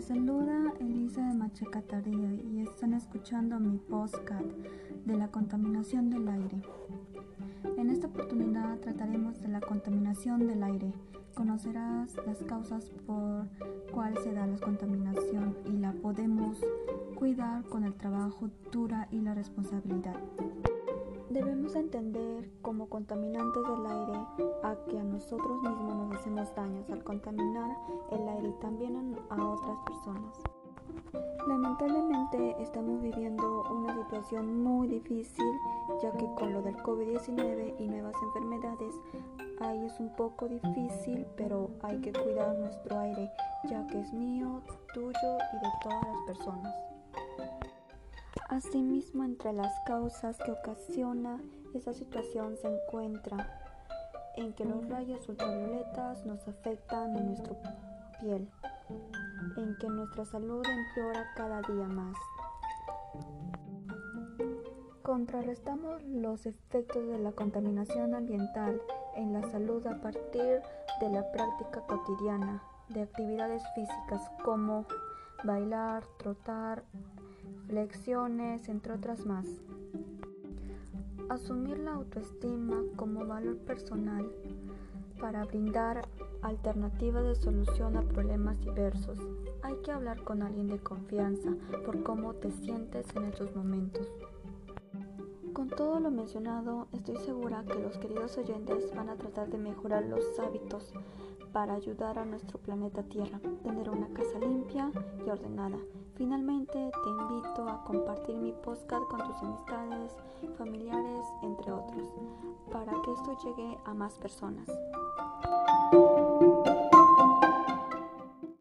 saluda Elisa de Machacataría y están escuchando mi postcard de la contaminación del aire. En esta oportunidad trataremos de la contaminación del aire. Conocerás las causas por cuál se da la contaminación y la podemos cuidar con el trabajo dura y la responsabilidad. Debemos entender como contaminantes del aire a que a nosotros mismos hacemos daños al contaminar el aire y también a otras personas. Lamentablemente estamos viviendo una situación muy difícil ya que con lo del COVID-19 y nuevas enfermedades ahí es un poco difícil pero hay que cuidar nuestro aire ya que es mío, tuyo y de todas las personas. Asimismo, entre las causas que ocasiona esa situación se encuentra en que los rayos ultravioletas nos afectan en nuestra piel, en que nuestra salud empeora cada día más. Contrarrestamos los efectos de la contaminación ambiental en la salud a partir de la práctica cotidiana de actividades físicas como bailar, trotar, lecciones, entre otras más. Asumir la autoestima como valor personal para brindar alternativas de solución a problemas diversos. Hay que hablar con alguien de confianza por cómo te sientes en estos momentos. Con todo lo mencionado, estoy segura que los queridos oyentes van a tratar de mejorar los hábitos para ayudar a nuestro planeta Tierra, tener una casa limpia y ordenada. Finalmente, te invito a compartir mi podcast con tus amistades, familiares, entre otros, para que esto llegue a más personas.